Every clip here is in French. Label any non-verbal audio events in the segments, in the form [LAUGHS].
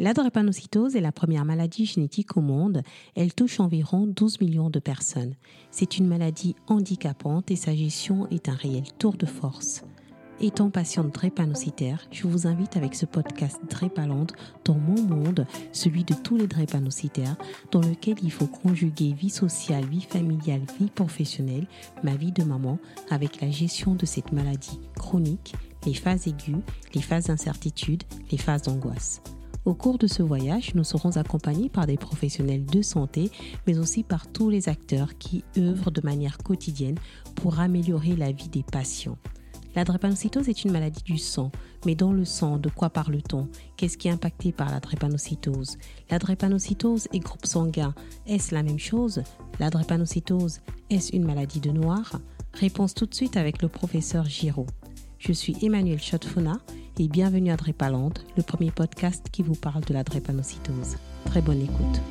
La drépanocytose est la première maladie génétique au monde. Elle touche environ 12 millions de personnes. C'est une maladie handicapante et sa gestion est un réel tour de force. Étant patiente drépanocytaire, je vous invite avec ce podcast Drépalande dans mon monde, celui de tous les drépanocytaires, dans lequel il faut conjuguer vie sociale, vie familiale, vie professionnelle, ma vie de maman, avec la gestion de cette maladie chronique, les phases aiguës, les phases d'incertitude, les phases d'angoisse. Au cours de ce voyage, nous serons accompagnés par des professionnels de santé, mais aussi par tous les acteurs qui œuvrent de manière quotidienne pour améliorer la vie des patients. La drépanocytose est une maladie du sang, mais dans le sang, de quoi parle-t-on? Qu'est-ce qui est impacté par la drépanocytose? La drépanocytose et groupe sanguin, est-ce la même chose? La drépanocytose, est-ce une maladie de noir? Réponse tout de suite avec le professeur Giraud. Je suis Emmanuel Chotfona et bienvenue à Drépalande, le premier podcast qui vous parle de la drépanocytose. Très bonne écoute.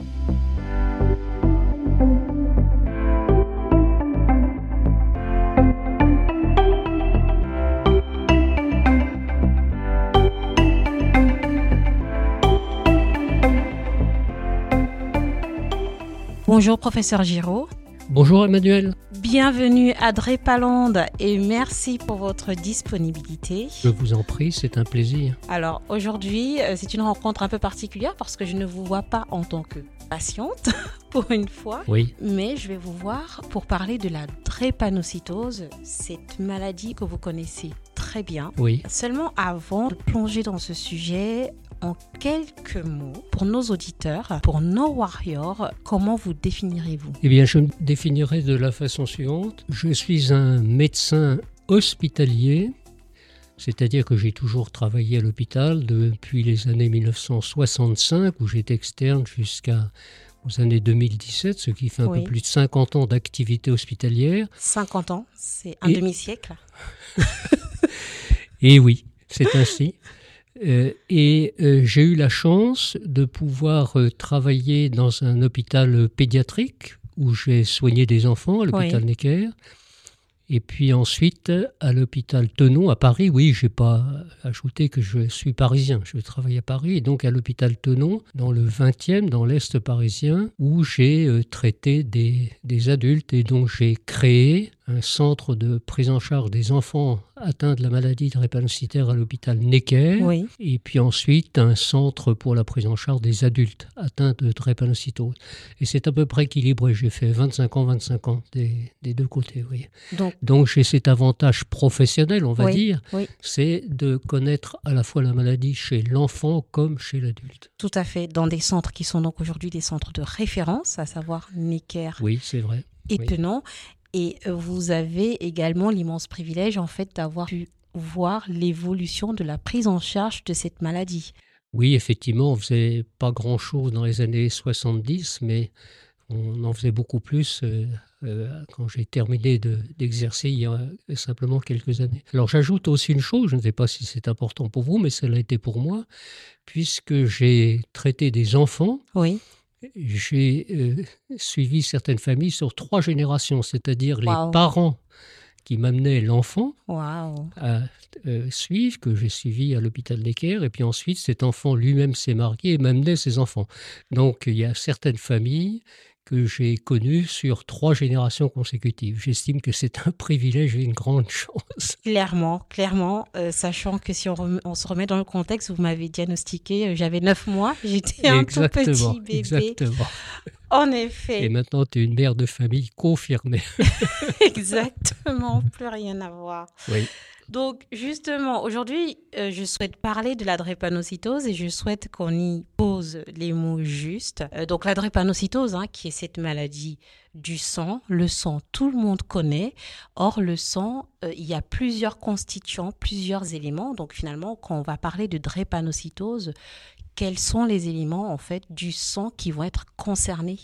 Bonjour professeur Giraud. Bonjour Emmanuel. Bienvenue à Drépalande et merci pour votre disponibilité. Je vous en prie, c'est un plaisir. Alors aujourd'hui, euh, c'est une rencontre un peu particulière parce que je ne vous vois pas en tant que patiente [LAUGHS] pour une fois. Oui. Mais je vais vous voir pour parler de la drépanocytose, cette maladie que vous connaissez très bien. Oui. Seulement avant de plonger dans ce sujet, en quelques mots, pour nos auditeurs, pour nos warriors, comment vous définirez-vous? Eh bien, je me définirai de la façon suivante. Je suis un médecin hospitalier, c'est-à-dire que j'ai toujours travaillé à l'hôpital depuis les années 1965, où j'étais externe jusqu'à aux années 2017, ce qui fait un Oui. peu plus de 50 ans d'activité hospitalière. 50 ans, c'est un Et- demi-siècle? [LAUGHS] Et oui, c'est ainsi. Euh, et euh, j'ai eu la chance de pouvoir euh, travailler dans un hôpital pédiatrique où j'ai soigné des enfants, à l'hôpital Oui. Necker. Et puis ensuite, à l'hôpital Tenon, à Paris, oui, j'ai pas ajouté que je suis parisien, je travaille à Paris, et donc à l'hôpital Tenon, dans le 20e, dans l'Est parisien, où j'ai euh, traité des, des adultes et donc j'ai créé un centre de prise en charge des enfants atteints de la maladie drépanocytaire à l'hôpital Necker. Oui. Et puis ensuite, un centre pour la prise en charge des adultes atteints de drépanocytose. Et c'est à peu près équilibré. J'ai fait 25 ans, 25 ans des, des deux côtés, oui. Donc, Donc j'ai cet avantage professionnel, on va Oui, dire, oui. c'est de connaître à la fois la maladie chez l'enfant comme chez l'adulte. tout à fait, dans des centres qui sont donc aujourd'hui des centres de référence, à savoir Necker Oui, c'est vrai. et oui. Et euh, vous avez également l'immense privilège, en fait, d'avoir pu voir l'évolution de la prise en charge de cette maladie. Oui, effectivement, on faisait pas grand-chose dans les années 70, mais on en faisait beaucoup plus euh, euh, quand j'ai terminé de- d'exercer il y a simplement quelques années. Alors j'ajoute aussi une chose, je ne sais pas si c'est important pour vous, mais ça l'a été pour moi, puisque j'ai traité des enfants, Oui. j'ai euh, suivi certaines familles sur trois générations, c'est-à-dire Wow. les parents qui m'amenaient l'enfant à euh, suivre, que j'ai suivi à l'hôpital Necker, et puis ensuite cet enfant lui-même s'est marié et m'amenait ses enfants. Donc il y a certaines familles que j'ai connues sur trois générations consécutives. J'estime que c'est un privilège et une grande chance. Clairement, clairement, euh, sachant que si on, se remet dans le contexte, vous m'avez diagnostiqué, euh, j'avais 9 mois, [LAUGHS] j'étais un tout petit bébé. exactement. En effet, Et maintenant, tu es une mère de famille confirmée. [LAUGHS] exactement, plus rien à voir. Oui. Donc, justement, aujourd'hui, euh, je souhaite parler de la drépanocytose et je souhaite qu'on y pose les mots justes. Euh, donc, la drépanocytose, hein, qui est cette maladie du sang, le sang, tout le monde connaît. Or, le sang, euh, il y a plusieurs constituants, plusieurs éléments. Donc, finalement, quand on va parler de drépanocytose, quels sont les éléments, en fait, du sang qui vont être concernés?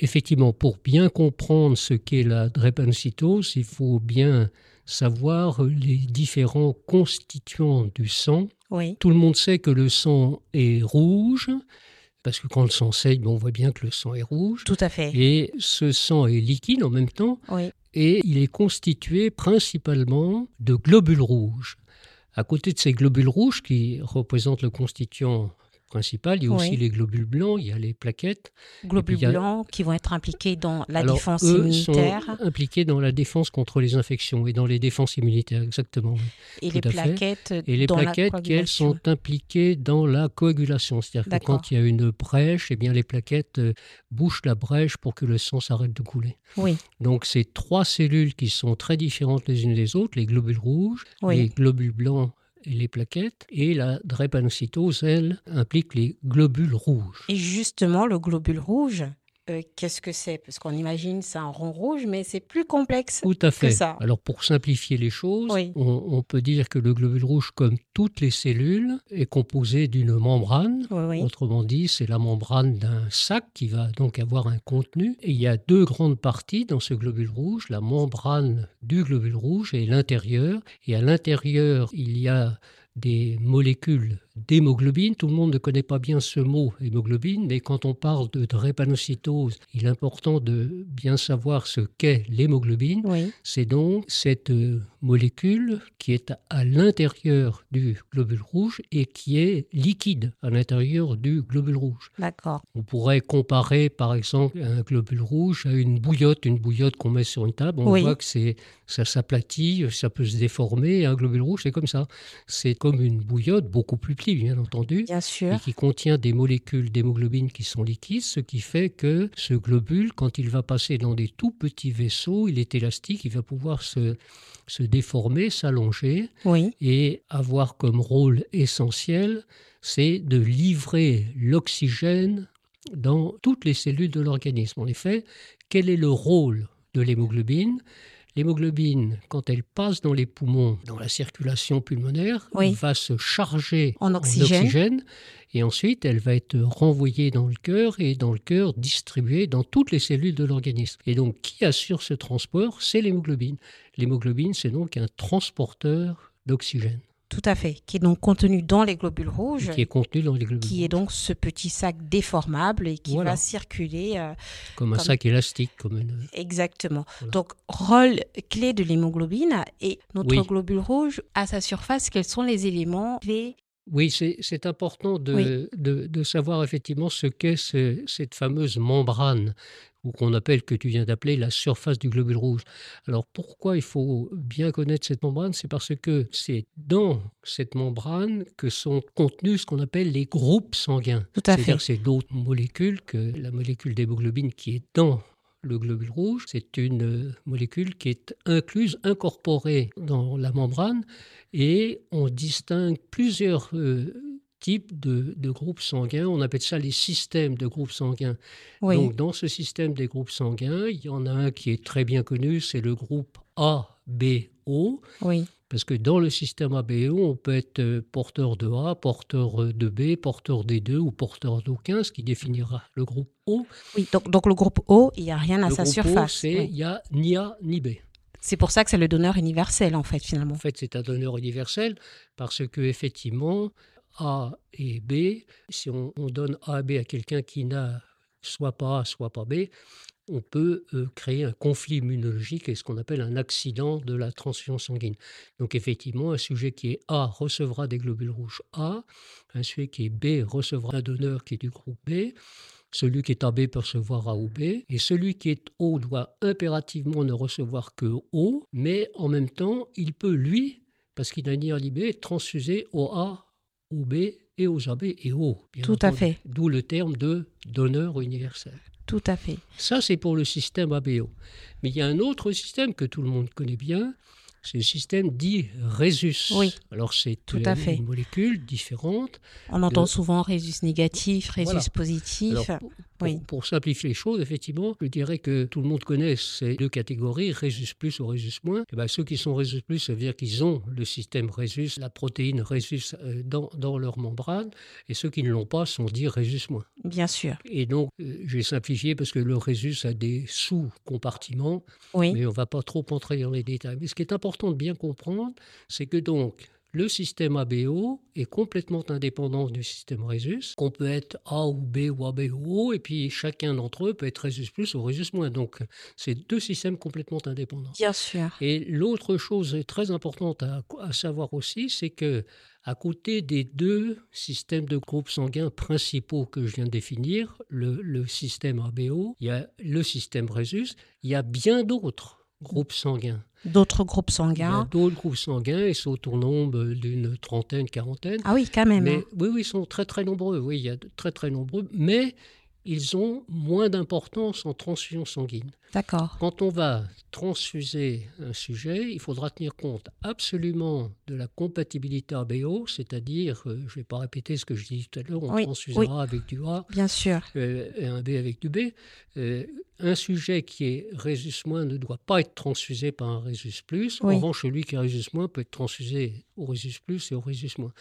Effectivement, pour bien comprendre ce qu'est la drépanocytose, il faut bien savoir les différents constituants du sang. Oui, Tout le monde sait que le sang est rouge, parce que quand le sang saigne, on voit bien que le sang est rouge. tout à fait. Et ce sang est liquide en même temps, Oui, et il est constitué principalement de globules rouges. À côté de ces globules rouges, qui représentent le constituant Il y a aussi les globules blancs, il y a les plaquettes. Globules a- blancs qui vont être impliqués dans la Alors, défense eux immunitaire sont impliqués dans la défense contre les infections et dans les défenses immunitaires, exactement. et les fait. plaquettes Et les dans plaquettes, qui elles coagulation. sont impliquées dans la coagulation. C'est-à-dire que quand il y a une brèche, eh bien les plaquettes euh, bouchent la brèche pour que le sang s'arrête de couler. Oui, Donc c'est trois cellules qui sont très différentes les unes des autres, les globules rouges, Oui. les globules blancs et les plaquettes. Et la drépanocytose, elle, implique les globules rouges. et justement, le globule rouge, euh, qu'est-ce que c'est? Parce qu'on imagine c'est un rond rouge, mais c'est plus complexe. Tout à fait. ça. Alors pour simplifier les choses, Oui. on, on peut dire que le globule rouge, comme toutes les cellules, est composé d'une membrane. Oui, oui. Autrement dit, c'est la membrane d'un sac qui va donc avoir un contenu. Et il y a deux grandes parties dans ce globule rouge, la membrane du globule rouge et l'intérieur. Et à l'intérieur, il y a des molécules d'hémoglobine. Tout le monde ne connaît pas bien ce mot hémoglobine, mais quand on parle de drépanocytose, il est important de bien savoir ce qu'est l'hémoglobine. Oui, C'est donc cette euh, molécule qui est à- à l'intérieur du globule rouge et qui est liquide à l'intérieur du globule rouge. d'accord. On pourrait comparer par exemple un globule rouge à une bouillotte, une bouillotte qu'on met sur une table. On Oui. voit que c'est ça s'aplatit, ça peut se déformer. Un globule rouge, c'est comme ça. C'est comme une bouillotte, beaucoup plus petite, bien entendu Bien et sûr. qui contient des molécules d'hémoglobine qui sont liquides, ce qui fait que ce globule, quand il va passer dans des tout petits vaisseaux, il est élastique, il va pouvoir se, se déformer, s'allonger Oui, et avoir comme rôle essentiel, c'est de livrer l'oxygène dans toutes les cellules de l'organisme. En effet, quel est le rôle de l'hémoglobine? L'hémoglobine, quand elle passe dans les poumons, dans la circulation pulmonaire, Oui. va se charger En oxygène. et ensuite elle va être renvoyée dans le cœur et dans le cœur distribuée dans toutes les cellules de l'organisme. Et donc qui assure ce transport? C'est l'hémoglobine. L'hémoglobine, c'est donc un transporteur d'oxygène tout à fait. Qui est donc contenu dans les globules rouges, qui est contenu dans les globules qui est donc ce petit sac déformable et qui Voilà. va circuler euh, comme un sac élastique, comme une... Exactement. Voilà. Donc, rôle clé de l'hémoglobine et notre Oui. globule rouge, à sa surface, quels sont les éléments clés Oui, c'est c'est important de, Oui. de, de savoir effectivement ce qu'est ce- cette fameuse membrane, ou qu'on appelle, que tu viens d'appeler, la surface du globule rouge. Alors pourquoi il faut bien connaître cette membrane? C'est parce que c'est dans cette membrane que sont contenus ce qu'on appelle les groupes sanguins. Tout à C'est-à-dire fait. que c'est d'autres molécules que la molécule d'hémoglobine qui est dans le globule rouge. C'est une euh, molécule qui est incluse, incorporée dans la membrane et on distingue plusieurs euh, types de, de groupes sanguins. On appelle ça les systèmes de groupes sanguins. Oui, Donc dans ce système des groupes sanguins, il y en a un qui est très bien connu, c'est le groupe ABO. oui, Parce que dans le système ABO, on peut être euh, porteur de A, porteur euh, de B, porteur des deux ou porteur d'aucun, ce qui définira le groupe O. oui. Donc, donc le groupe O, il n'y a rien à le sa groupe surface. c'est il Oui. n'y a ni A ni B. C'est pour ça que c'est le donneur universel, en fait, finalement. En fait, c'est un donneur universel parce que effectivement, A et B, si on, on donne A et B à quelqu'un qui n'a soit pas A, soit pas B, on peut euh, créer un conflit immunologique et ce qu'on appelle un accident de la transfusion sanguine. Donc effectivement, un sujet qui est A recevra des globules rouges A, un sujet qui est B recevra un donneur qui est du groupe B, celui qui est AB peut recevoir A ou B, et celui qui est O doit impérativement ne recevoir que O, mais en même temps, il peut, lui, parce qu'il A ni B, être transfusé au A, au B et aux AB et O. bien Tout à fait. D'où le terme de donneur universel. Tout à fait. Ça, c'est pour le système ABO. Mais il y a un autre système que tout le monde connaît bien, c'est le système dit Rhésus. Oui, Alors, c'est tout à euh, fait. une molécule différente. On entend souvent résus négatif, résus Voilà. positif. Alors, pour, oui. pour simplifier les choses, effectivement, je dirais que tout le monde connaît ces deux catégories, Rhésus plus ou Rhésus moins. Et ben, ceux qui sont Rhésus plus, ça veut dire qu'ils ont le système Rhésus, la protéine Rhésus euh, dans, dans leur membrane, et ceux qui ne l'ont pas sont dits Rhésus moins. Bien sûr. Et donc, euh, j'ai simplifié parce que le Rhésus a des sous-compartiments, Oui, mais on ne va pas trop entrer dans les détails. Mais ce qui est important de bien comprendre, c'est que donc, le système ABO est complètement indépendant du système Rhesus, qu'on peut être A ou B ou AB ou O, et puis chacun d'entre eux peut être Rhesus plus ou Rhesus moins. Donc, c'est deux systèmes complètement indépendants. Bien sûr. Et l'autre chose très importante à, à savoir aussi, c'est que à côté des deux systèmes de groupes sanguins principaux que je viens de définir, le, le système ABO, il y a le système Rhesus, il y a bien d'autres groupes sanguins. D'autres groupes sanguins. d'autres groupes sanguins, ils sont au nombre d'une trentaine, quarantaine. Ah oui, quand même. Mais hein. oui, oui, ils sont très très nombreux. Oui, il y a de très très nombreux, mais ils ont moins d'importance en transfusion sanguine. D'accord. Quand on va transfuser un sujet, il faudra tenir compte absolument de la compatibilité ABO, c'est-à-dire, euh, je ne vais pas répéter ce que je dis tout à l'heure, on Oui, transfusera avec du A Bien sûr. euh, et un B avec du B. Euh, un sujet qui est Rhésus moins ne doit pas être transfusé par un Rhésus plus. Oui. En revanche, celui qui est Rhésus moins peut être transfusé au Rhésus plus et au Rhésus moins.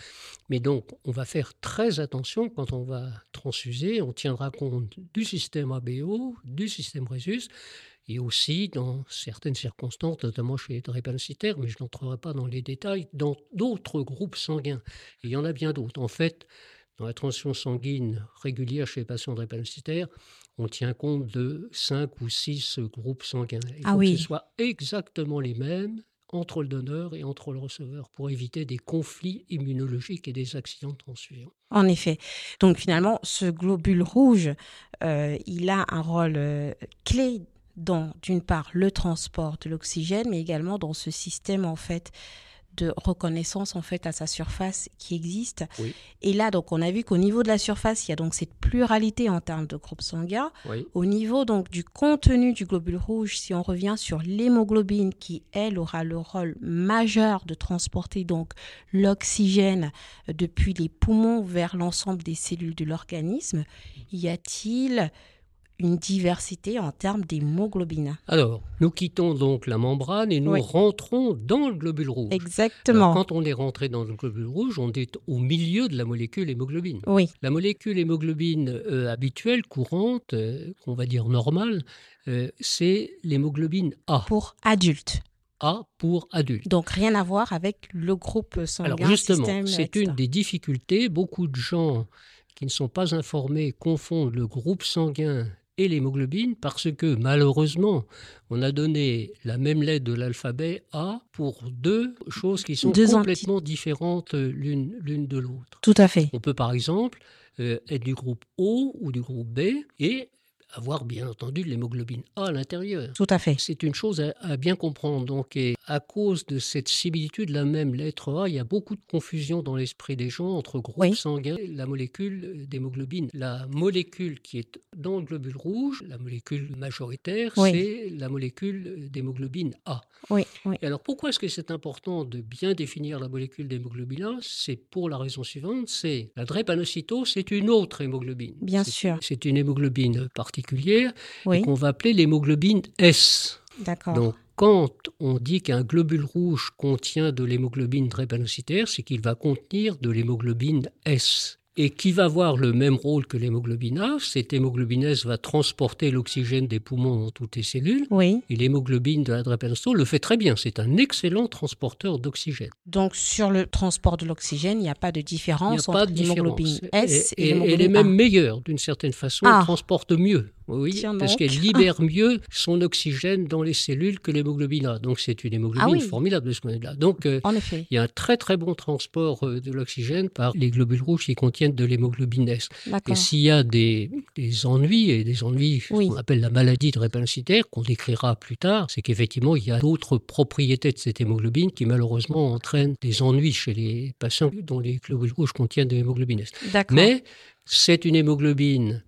Mais donc, on va faire très attention quand on va transfuser. On tiendra compte du système ABO, du système Rhésus, et aussi, dans certaines circonstances, notamment chez les drépanocytaires, mais je n'entrerai pas dans les détails, dans d'autres groupes sanguins. Et il y en a bien d'autres. En fait, dans la transfusion sanguine régulière chez les patients drépanocytaires, on tient compte de 5 ou 6 groupes sanguins. Il Ah faut oui. que ce soit exactement les mêmes entre le donneur et entre le receveur pour éviter des conflits immunologiques et des accidents de transfusion. En effet. Donc finalement, ce globule rouge, euh, il a un rôle euh, clé dans, d'une part, le transport de l'oxygène, mais également dans ce système en fait de reconnaissance en fait à sa surface qui existe. Oui. Et là, donc, on a vu qu'au niveau de la surface, il y a donc cette pluralité en termes de groupes sanguins. Oui, Au niveau donc du contenu du globule rouge, si on revient sur l'hémoglobine qui elle aura le rôle majeur de transporter donc l'oxygène depuis les poumons vers l'ensemble des cellules de l'organisme, y a-t-il une diversité en termes d'hémoglobine Alors, nous quittons donc la membrane et nous Oui. rentrons dans le globule rouge. Exactement. Alors, quand on est rentré dans le globule rouge, on est au milieu de la molécule hémoglobine. Oui, La molécule hémoglobine euh, habituelle, courante, euh, qu'on va dire normale, euh, c'est l'hémoglobine A. pour adultes. A pour adulte. Donc rien à voir avec le groupe sanguin. Alors justement, c'est une des difficultés. Beaucoup de gens qui ne sont pas informés confondent le groupe sanguin et l'hémoglobine parce que malheureusement, on a donné la même lettre de l'alphabet A pour deux choses qui sont Deux complètement différentes l'une l'une de l'autre. Tout à fait. On peut par exemple euh, être du groupe O ou du groupe B et avoir bien entendu de l'hémoglobine A à l'intérieur. Tout à fait. C'est une chose à, à bien comprendre. Donc, et à cause de cette similitude, la même lettre A, il y a beaucoup de confusion dans l'esprit des gens entre groupes Oui. sanguins et la molécule d'hémoglobine. La molécule qui est dans le globule rouge, la molécule majoritaire, Oui. c'est la molécule d'hémoglobine A. Oui, oui. Et alors pourquoi est-ce que c'est important de bien définir la molécule d'hémoglobine A? C'est pour la raison suivante, c'est la drépanocytose, c'est une autre hémoglobine. Bien sûr. C'est une hémoglobine particulière Oui, qu'on va appeler l'hémoglobine S. d'accord. Donc quand on dit qu'un globule rouge contient de l'hémoglobine drépanocytaire, c'est qu'il va contenir de l'hémoglobine S. Et qui va avoir le même rôle que l'hémoglobine A, cette hémoglobine S va transporter l'oxygène des poumons dans toutes les cellules. Oui. Et l'hémoglobine de la drépanocytose le fait très bien. C'est un excellent transporteur d'oxygène. Donc sur le transport de l'oxygène, il n'y a pas de Il différence a entre l'hémoglobine S et, et, et elle est l'hémoglobine même meilleure d'une certaine façon. Ah. Elle transporte mieux. Oui, Tiens parce qu'elle libère mieux son oxygène dans les cellules que l'hémoglobine A. Donc c'est une hémoglobine Ah oui. formidable de ce point de vue-là. Donc euh, En effet. il y a un très très bon transport euh, de l'oxygène par les globules rouges qui contiennent de l'hémoglobine S. Et s'il y a des, des ennuis, et des ennuis, Oui. qu'on appelle la maladie drépanocytaire, qu'on décrira plus tard, c'est qu'effectivement, il y a d'autres propriétés de cette hémoglobine qui malheureusement entraînent des ennuis chez les patients dont les globules rouges contiennent de l'hémoglobine S. Mais c'est une hémoglobine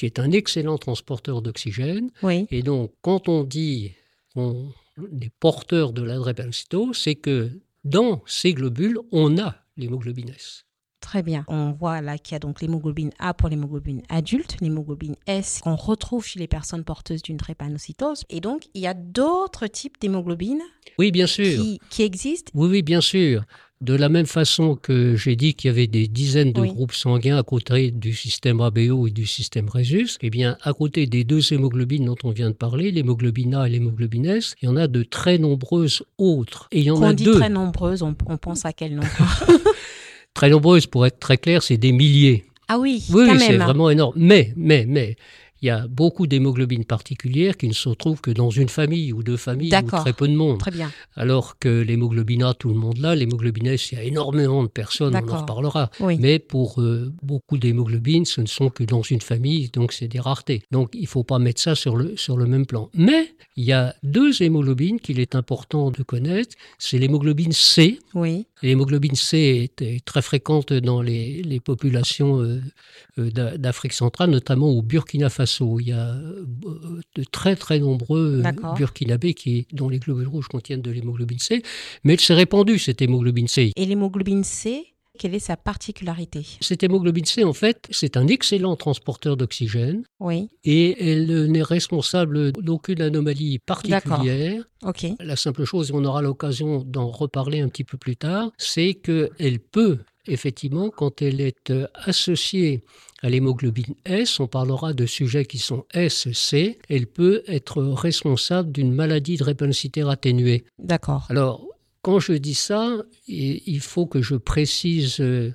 qui est un excellent transporteur d'oxygène. Oui. Et donc, quand on dit qu'on est porteur de la drépanocytose, c'est que dans ces globules, on a l'hémoglobine S. Très bien. On voit là qu'il y a donc l'hémoglobine A pour l'hémoglobine adulte, l'hémoglobine S qu'on retrouve chez les personnes porteuses d'une drépanocytose. Et donc, il y a d'autres types d'hémoglobine Oui, bien sûr. qui, qui existent. Oui, oui, bien sûr. De la même façon que j'ai dit qu'il y avait des dizaines de Oui. groupes sanguins à côté du système ABO et du système Rhesus, eh bien, à côté des deux hémoglobines dont on vient de parler, l'hémoglobine A et l'hémoglobine S, il y en a de très nombreuses autres. Et il y en Quand a on dit deux. très nombreuses, on, on pense à quel nombre [LAUGHS] Très nombreuses, pour être très clair, c'est des milliers. Ah oui, Oui, c'est vraiment énorme. Mais, mais, mais, il y a beaucoup d'hémoglobines particulières qui ne se retrouvent que dans une famille ou deux familles ou très peu de monde. Très bien. Alors que l'hémoglobine A, tout le monde l'a. L'hémoglobine S, il y a énormément de personnes, on en reparlera. Oui. Mais pour euh, beaucoup d'hémoglobines, ce ne sont que dans une famille, donc c'est des raretés. Donc il ne faut pas mettre ça sur le, sur le même plan. Mais il y a deux hémoglobines qu'il est important de connaître. C'est l'hémoglobine C. Oui. L'hémoglobine C est, est très fréquente dans les, les populations euh, euh, d'A- d'Afrique centrale, notamment au Burkina Faso. Il y a euh, de très très nombreux euh. Burkinabés qui, dont les globules rouges contiennent de l'hémoglobine C. Mais elle s'est répandue, cette hémoglobine C. Et l'hémoglobine C, quelle est sa particularité? Cette hémoglobine C, en fait, c'est un excellent transporteur d'oxygène Oui. et elle n'est responsable d'aucune anomalie particulière. Ok. La simple chose, et on aura l'occasion d'en reparler un petit peu plus tard, c'est qu'elle peut, effectivement, quand elle est euh, associée à l'hémoglobine S, on parlera de sujets qui sont SC, elle peut être responsable d'une maladie de drépanocytaire atténuée. D'accord. Alors, quand je dis ça, il faut que je précise euh,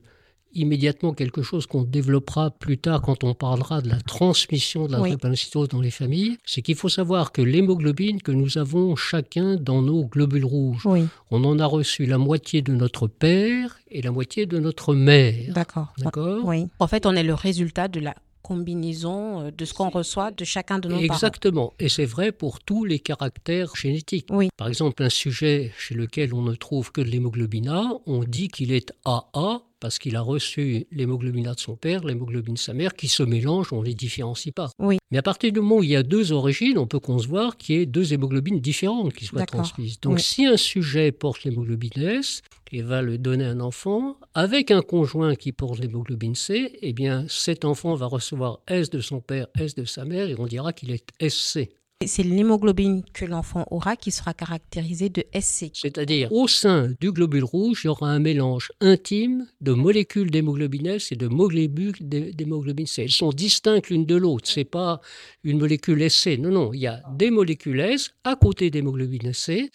immédiatement quelque chose qu'on développera plus tard quand on parlera de la transmission de la Oui. drépanocytose dans les familles. C'est qu'il faut savoir que l'hémoglobine que nous avons chacun dans nos globules rouges, Oui. on en a reçu la moitié de notre père et la moitié de notre mère. D'accord. D'accord? Oui. En fait, on est le résultat de la combinaison euh, de ce qu'on reçoit de chacun de nos parents. Exactement. Et c'est vrai pour tous les caractères génétiques. Oui. Par exemple, un sujet chez lequel on ne trouve que de l'hémoglobine A, on dit qu'il est AA parce qu'il a reçu l'hémoglobine A de son père, l'hémoglobine de sa mère, qui se mélangent, on ne les différencie pas. Oui. Mais à partir du moment où il y a deux origines, on peut concevoir qu'il y ait deux hémoglobines différentes qui soient transmises. Donc Oui. si un sujet porte l'hémoglobine S et va le donner à un enfant, avec un conjoint qui porte l'hémoglobine C, eh bien cet enfant va recevoir S de son père, S de sa mère, et on dira qu'il est SC. C'est l'hémoglobine que l'enfant aura qui sera caractérisée de SC. C'est-à-dire, au sein du globule rouge, il y aura un mélange intime de molécules d'hémoglobine S et de molécules d'hé- d'hémoglobine C. Elles sont distinctes l'une de l'autre. C'est pas une molécule SC. Non, non. Il y a des molécules S à côté d'hémoglobine C.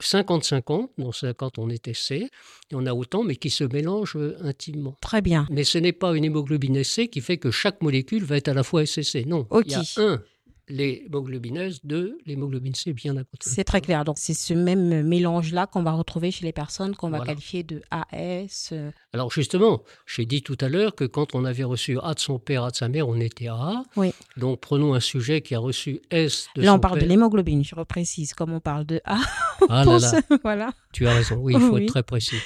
50-50, non 50 on était C, et on a autant, mais qui se mélangent euh, intimement. Très bien. Mais ce n'est pas une hémoglobine SC qui fait que chaque molécule va être à la fois SCC. Non. Il y a un, l'hémoglobine deux, l'hémoglobine C bien à côté. C'est très clair. Donc, c'est ce même mélange-là qu'on va retrouver chez les personnes qu'on va Voilà. qualifier de AS. euh, Alors justement, j'ai dit tout à l'heure que quand on avait reçu A de son père, A de sa mère, on était A. Oui. Donc prenons un sujet qui a reçu S de Là, son on parle de l'hémoglobine, je reprécise. Comme on parle de A, Ah là [LAUGHS] là, [LAUGHS] voilà. tu as raison. Oui, il faut Oui. être très précis.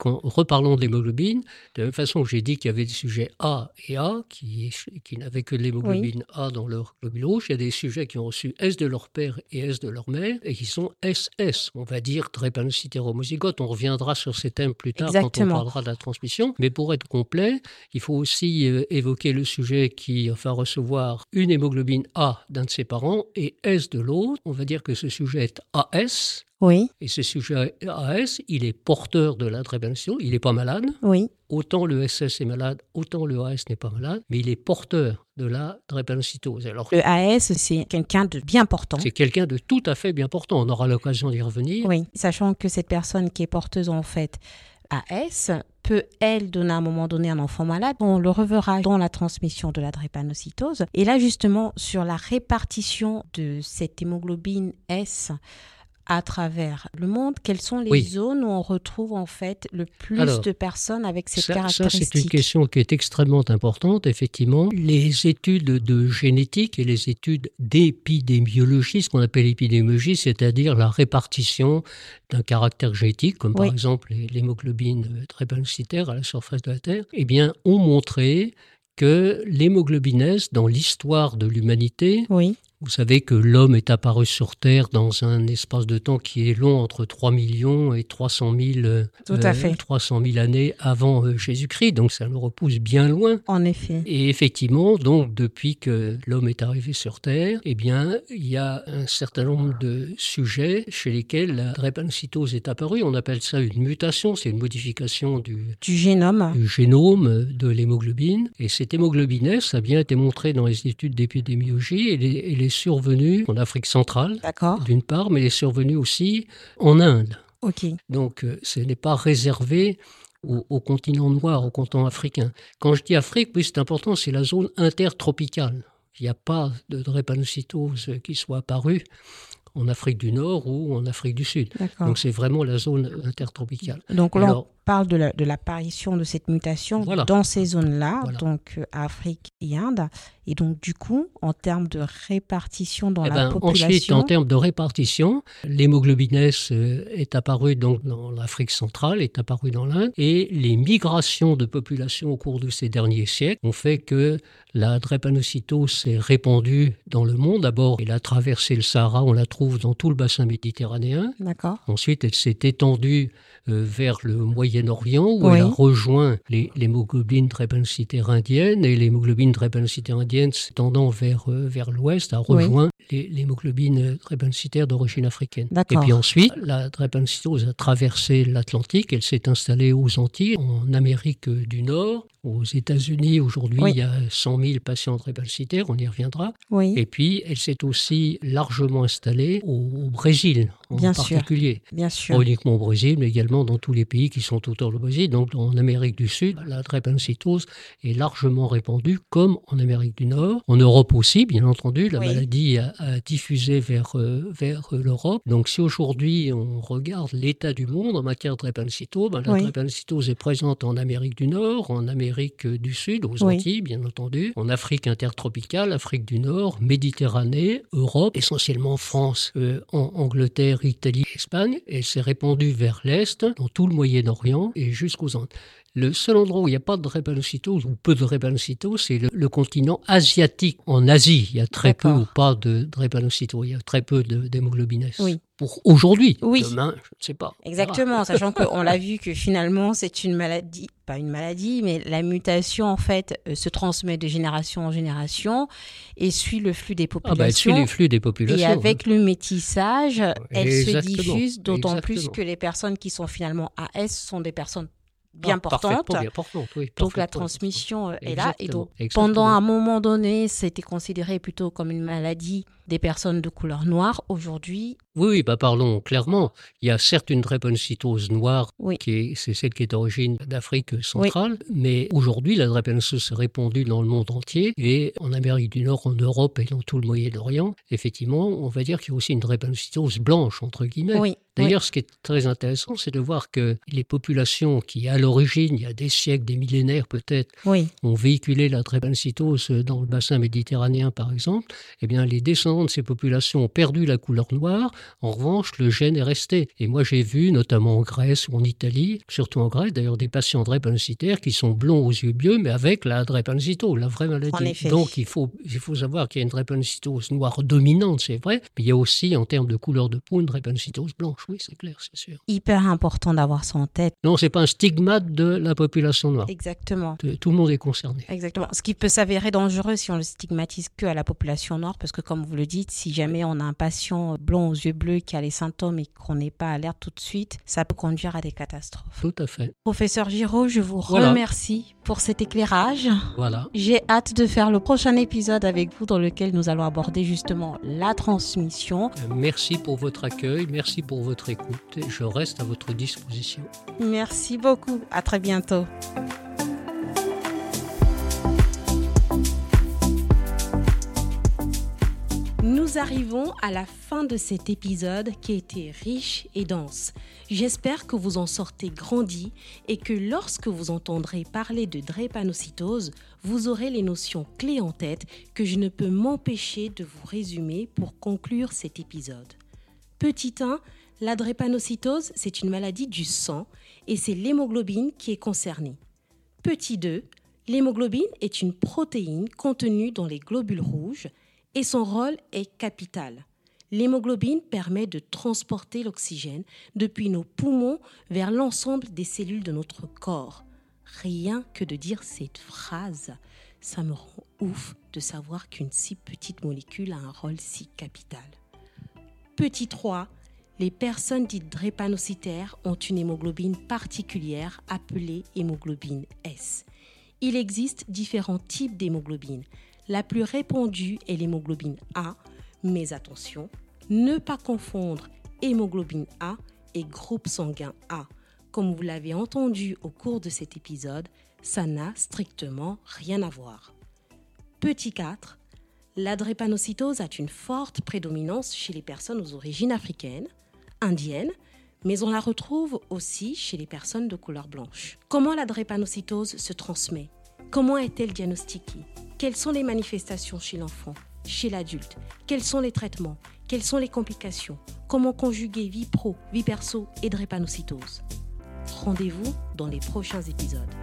Reparlons de l'hémoglobine. De la même façon que j'ai dit qu'il y avait des sujets A et A qui, qui n'avaient que de l'hémoglobine A dans leur globule rouge, il y a des sujets qui ont reçu S de leur père et S de leur mère et qui sont SS, on va dire drépanocytaire homozygote. On reviendra sur ces thèmes plus tard quand on parlera de la transmission. Mais pour être complet, il faut aussi euh, évoquer le sujet qui va recevoir une hémoglobine A d'un de ses parents et S de l'autre. On va dire que ce sujet est AS. Oui, Et ce sujet AS, il est porteur de la drépanocytose, il n'est pas malade. oui. Autant le SS est malade, autant le AS n'est pas malade, mais il est porteur de la drépanocytose. Alors, Le AS, c'est quelqu'un de bien portant. c'est quelqu'un de tout à fait bien portant. On aura l'occasion d'y revenir. Oui, sachant que cette personne qui est porteuse en fait AS peut, elle, donner à un moment donné un enfant malade. On le reverra dans la transmission de la drépanocytose. Et là, justement, sur la répartition de cette hémoglobine S à travers le monde, quelles sont les Oui. zones où on retrouve en fait le plus Alors, de personnes avec cette Ça, ça, c'est une caractéristique question qui est extrêmement importante, effectivement. Les études de génétique et les études d'épidémiologie, ce qu'on appelle l'épidémiologie, c'est-à-dire la répartition d'un caractère génétique, comme par exemple l'hémoglobine drépanocytaire à la surface de la Terre, eh bien, ont montré que l'hémoglobine S, dans l'histoire de l'humanité, Oui, Vous savez que l'homme est apparu sur Terre dans un espace de temps qui est long entre 3 millions et 300 000, euh, Tout à fait. 300 000 années avant euh, Jésus-Christ, donc ça nous repousse bien loin. En effet. Et effectivement, donc depuis que l'homme est arrivé sur Terre, eh bien, il y a un certain nombre de sujets chez lesquels la drépanocytose est apparue. On appelle ça une mutation, c'est une modification du, Du génome. du génome de l'hémoglobine. Et cette hémoglobine S a bien été montrée dans les études d'épidémiologie. Elle est survenue en Afrique centrale, d'une part, mais elle est survenue aussi en Inde. Donc, euh, ce n'est pas réservé au, au continent noir, au continent africain. Quand je dis Afrique, oui, c'est important, c'est la zone intertropicale. Il n'y a pas de drépanocytose qui soit apparue en Afrique du Nord ou en Afrique du Sud. Donc, c'est vraiment la zone intertropicale. Donc là, Alors- parle de la- de l'apparition de cette mutation Voilà. dans ces zones-là, Voilà. donc euh, Afrique et Inde. Et donc, du coup, en termes de répartition dans Eh la ben, population. ensuite, en termes de répartition, l'hémoglobine S euh, est apparue donc dans l'Afrique centrale, est apparue dans l'Inde, et les migrations de population au cours de ces derniers siècles ont fait que la drépanocytose s'est répandue dans le monde. D'abord, elle a traversé le Sahara, on la trouve dans tout le bassin méditerranéen. D'accord. Ensuite, elle s'est étendue euh, vers le Moyen-Orient, où Oui. elle a rejoint les- l'hémoglobine drépanocytaire indienne, et l'hémoglobine drépanocytaire indienne s'étendant vers, euh, vers l'ouest, a Oui. rejoint les- l'hémoglobine drépanocytaire d'origine africaine. Et puis ensuite, la drépanocytose a traversé l'Atlantique, elle s'est installée aux Antilles, en Amérique du Nord, aux États-Unis. Aujourd'hui, Oui. il y a 100 000 patients drépanocytaires, on y reviendra. Oui, Et puis, elle s'est aussi largement installée au, au Brésil, en Bien sûr. particulier. bien sûr. Pas uniquement au Brésil, mais également dans tous les pays qui sont Brésil. Donc, en Amérique du Sud, la drépanocytose est largement répandue, comme en Amérique du Nord. En Europe aussi, bien entendu, la Oui. maladie a, a diffusé vers, euh, vers euh, l'Europe. Donc, si aujourd'hui on regarde l'état du monde en matière de drépanocytose, ben, la Oui. drépanocytose est présente en Amérique du Nord, en Amérique du Sud, aux Oui. Antilles, bien entendu, en Afrique intertropicale, Afrique du Nord, Méditerranée, Europe, essentiellement France, euh, en Angleterre, Italie, Espagne. Elle s'est répandue vers l'Est, dans tout le Moyen-Orient et jusqu'aux Andes. Le seul endroit où il n'y a pas de drépanocytose ou peu de drépanocytose, c'est le, le continent asiatique. En Asie, il y a très peu ou pas de drépanocytose. Il y a très peu de- d'hémoglobine S. Oui. Pour aujourd'hui. Oui. Demain, je ne sais pas. Exactement, sachant qu'on l'a [LAUGHS] vu que finalement c'est une maladie, pas une maladie, mais la mutation en fait euh, se transmet de génération en génération et suit le flux des Ah populations. bah, elle suit les flux des populations. Et hein. avec le métissage, elle se diffuse, d'autant plus que les personnes qui sont finalement AS sont des personnes bien Ah, bien oui, Donc la transmission euh, est là. Et Exactement, donc exactement. pendant un moment donné, c'était considéré plutôt comme une maladie des personnes de couleur noire. Aujourd'hui, Oui, oui, bah parlons clairement. Il y a certes une drépanocytose noire, Oui. qui est, c'est celle qui est d'origine d'Afrique centrale, mais aujourd'hui, la drépanocytose s'est répandue dans le monde entier, et en Amérique du Nord, en Europe et dans tout le Moyen-Orient, effectivement, on va dire qu'il y a aussi une drépanocytose blanche, entre guillemets. Oui. D'ailleurs, ce qui est très intéressant, c'est de voir que les populations qui, à l'origine, il y a des siècles, des millénaires peut-être, oui, ont véhiculé la drépanocytose dans le bassin méditerranéen, par exemple, eh bien, les descendants de ces populations ont perdu la couleur noire. En revanche, le gène est resté. Et moi, j'ai vu, notamment en Grèce ou en Italie, surtout en Grèce, d'ailleurs, des patients drépanocytaires qui sont blonds aux yeux bleus, mais avec la drépanocytose, la vraie maladie. Donc, il faut, il faut savoir qu'il y a une drépanocytose noire dominante, c'est vrai, mais il y a aussi, en termes de couleur de peau, une drépanocytose blanche. Oui, c'est clair, c'est sûr. hyper important d'avoir ça en tête. Non, c'est pas un stigmate de la population noire. Exactement. Tout tout le monde est concerné. Exactement. Ce qui peut s'avérer dangereux si on le stigmatise que à la population noire, parce que comme vous le dites, si jamais on a un patient blond aux yeux bleus qui a les symptômes et qu'on n'est pas alerte tout de suite, ça peut conduire à des catastrophes. Tout à fait. Professeur Giraud, je vous Voilà. remercie pour cet éclairage. Voilà. J'ai hâte de faire le prochain épisode avec vous dans lequel nous allons aborder justement la transmission. Euh, Merci pour votre accueil, merci pour votre écoute. et Je reste à votre disposition. Merci beaucoup. À très bientôt. Nous arrivons à la fin de cet épisode qui a été riche et dense. J'espère que vous en sortez grandi et que lorsque vous entendrez parler de drépanocytose, vous aurez les notions clés en tête que je ne peux m'empêcher de vous résumer pour conclure cet épisode. Petit 1, la drépanocytose, c'est une maladie du sang et c'est l'hémoglobine qui est concernée. Petit 2, l'hémoglobine est une protéine contenue dans les globules rouges et son rôle est capital. L'hémoglobine permet de transporter l'oxygène depuis nos poumons vers l'ensemble des cellules de notre corps. Rien que de dire cette phrase, ça me rend ouf de savoir qu'une si petite molécule a un rôle si capital. Petit 3, les personnes dites drépanocytaires ont une hémoglobine particulière appelée hémoglobine S. Il existe différents types d'hémoglobine. La plus répandue est l'hémoglobine A, mais attention, ne pas confondre hémoglobine A et groupe sanguin A. Comme vous l'avez entendu au cours de cet épisode, ça n'a strictement rien à voir. Petit 4. La drépanocytose a une forte prédominance chez les personnes aux origines africaines, indiennes, mais on la retrouve aussi chez les personnes de couleur blanche. Comment la drépanocytose se transmet? Comment est-elle diagnostiquée? Quelles sont les manifestations chez l'enfant, chez l'adulte? Quels sont les traitements? Quelles sont les complications? Comment conjuguer vie pro, vie perso et drépanocytose Rendez-vous dans les prochains épisodes.